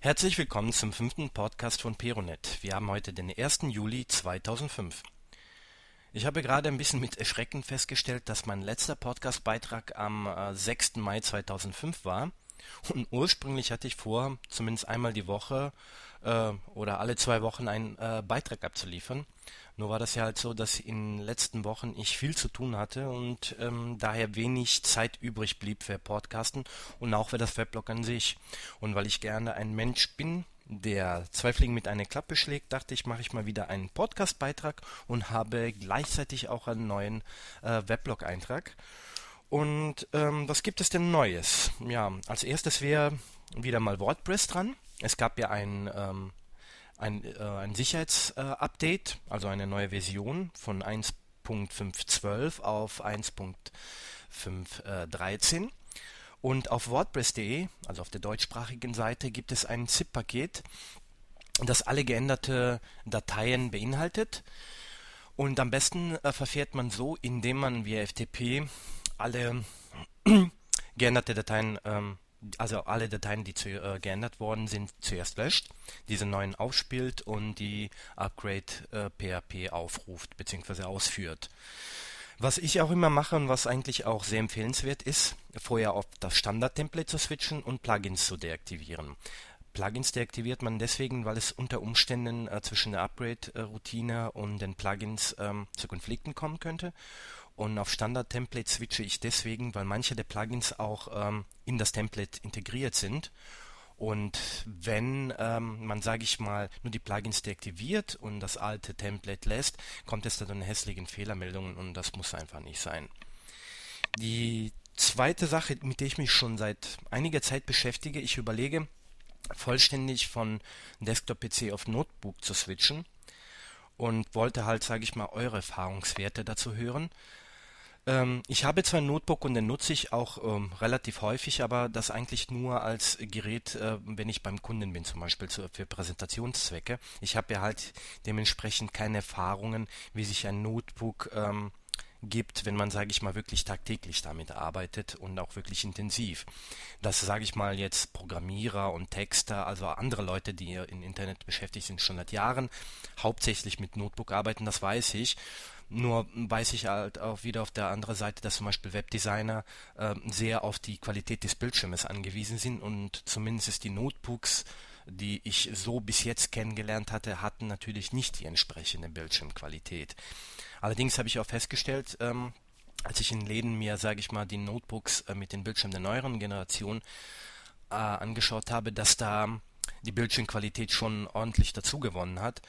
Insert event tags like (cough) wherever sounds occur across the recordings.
Herzlich willkommen zum fünften Podcast von Peronet. Wir haben heute den 1. Juli 2005. Ich habe gerade ein bisschen mit Erschrecken festgestellt, dass mein letzter Podcastbeitrag am äh, 6. Mai 2005 war. Und ursprünglich hatte ich vor, zumindest einmal die Woche äh, oder alle zwei Wochen einen äh, Beitrag abzuliefern. Nur war das ja halt so, dass in den letzten Wochen ich viel zu tun hatte und ähm, daher wenig Zeit übrig blieb für Podcasten und auch für das Weblog an sich. Und weil ich gerne ein Mensch bin, der zwei Fliegen mit einer Klappe schlägt, dachte ich, mache ich mal wieder einen Podcast-Beitrag und habe gleichzeitig auch einen neuen äh, Weblog-Eintrag. Und ähm, was gibt es denn Neues? Ja, als erstes wäre wieder mal WordPress dran. Es gab ja ein ähm, ein, äh, ein Sicherheitsupdate, äh, also eine neue Version von 1.512 auf 1.513. Und auf WordPress.de, also auf der deutschsprachigen Seite, gibt es ein ZIP-Paket, das alle geänderte Dateien beinhaltet. Und am besten äh, verfährt man so, indem man via FTP alle (clears throat) geänderte Dateien ähm, also alle Dateien, die zu, äh, geändert worden sind, zuerst löscht, diese neuen aufspielt und die Upgrade äh, PHP aufruft bzw. ausführt. Was ich auch immer mache und was eigentlich auch sehr empfehlenswert ist, vorher auf das Standard-Template zu switchen und Plugins zu deaktivieren. Plugins deaktiviert man deswegen, weil es unter Umständen äh, zwischen der Upgrade-Routine und den Plugins ähm, zu Konflikten kommen könnte. Und auf Standard-Template switche ich deswegen, weil manche der Plugins auch ähm, in das Template integriert sind. Und wenn ähm, man, sage ich mal, nur die Plugins deaktiviert und das alte Template lässt, kommt es dann zu hässlichen Fehlermeldungen und das muss einfach nicht sein. Die zweite Sache, mit der ich mich schon seit einiger Zeit beschäftige, ich überlege, vollständig von Desktop-PC auf Notebook zu switchen und wollte halt, sage ich mal, eure Erfahrungswerte dazu hören. Ähm, ich habe zwar ein Notebook und den nutze ich auch ähm, relativ häufig, aber das eigentlich nur als Gerät, äh, wenn ich beim Kunden bin, zum Beispiel zu, für Präsentationszwecke. Ich habe ja halt dementsprechend keine Erfahrungen, wie sich ein Notebook ähm, gibt, wenn man, sage ich mal, wirklich tagtäglich damit arbeitet und auch wirklich intensiv. Das sage ich mal jetzt Programmierer und Texter, also andere Leute, die im Internet beschäftigt sind, schon seit Jahren, hauptsächlich mit Notebook arbeiten, das weiß ich. Nur weiß ich halt auch wieder auf der anderen Seite, dass zum Beispiel Webdesigner äh, sehr auf die Qualität des Bildschirmes angewiesen sind und zumindest die Notebooks, die ich so bis jetzt kennengelernt hatte, hatten natürlich nicht die entsprechende Bildschirmqualität. Allerdings habe ich auch festgestellt, ähm, als ich in Läden mir, sage ich mal, die Notebooks äh, mit den Bildschirmen der neueren Generation äh, angeschaut habe, dass da die Bildschirmqualität schon ordentlich dazugewonnen hat.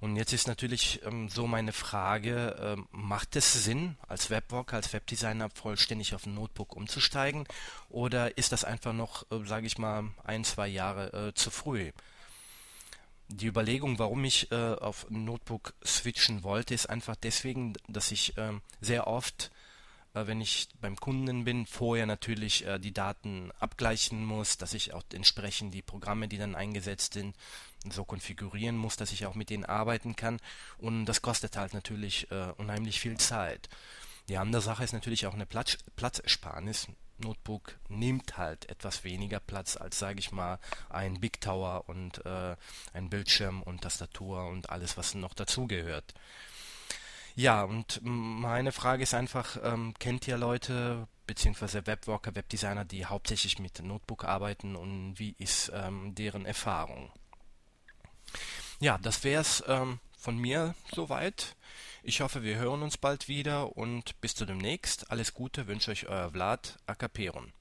Und jetzt ist natürlich ähm, so meine Frage, äh, macht es Sinn, als Webworker, als Webdesigner vollständig auf ein Notebook umzusteigen? Oder ist das einfach noch, äh, sage ich mal, ein, zwei Jahre äh, zu früh? Die Überlegung, warum ich äh, auf Notebook switchen wollte, ist einfach deswegen, dass ich ähm, sehr oft äh, wenn ich beim Kunden bin, vorher natürlich äh, die Daten abgleichen muss, dass ich auch entsprechend die Programme, die dann eingesetzt sind, so konfigurieren muss, dass ich auch mit denen arbeiten kann. Und das kostet halt natürlich äh, unheimlich viel Zeit. Die andere Sache ist natürlich auch eine Platz, Platzersparnis. Notebook nimmt halt etwas weniger Platz als, sage ich mal, ein Big Tower und äh, ein Bildschirm und Tastatur und alles, was noch dazugehört. Ja, und meine Frage ist einfach, ähm, kennt ihr Leute beziehungsweise Webworker, Webdesigner, die hauptsächlich mit Notebook arbeiten und wie ist ähm, deren Erfahrung? Ja, das wäre es ähm, von mir soweit. Ich hoffe, wir hören uns bald wieder und bis zu demnächst. Alles Gute wünsche euch euer Vlad Akaperon.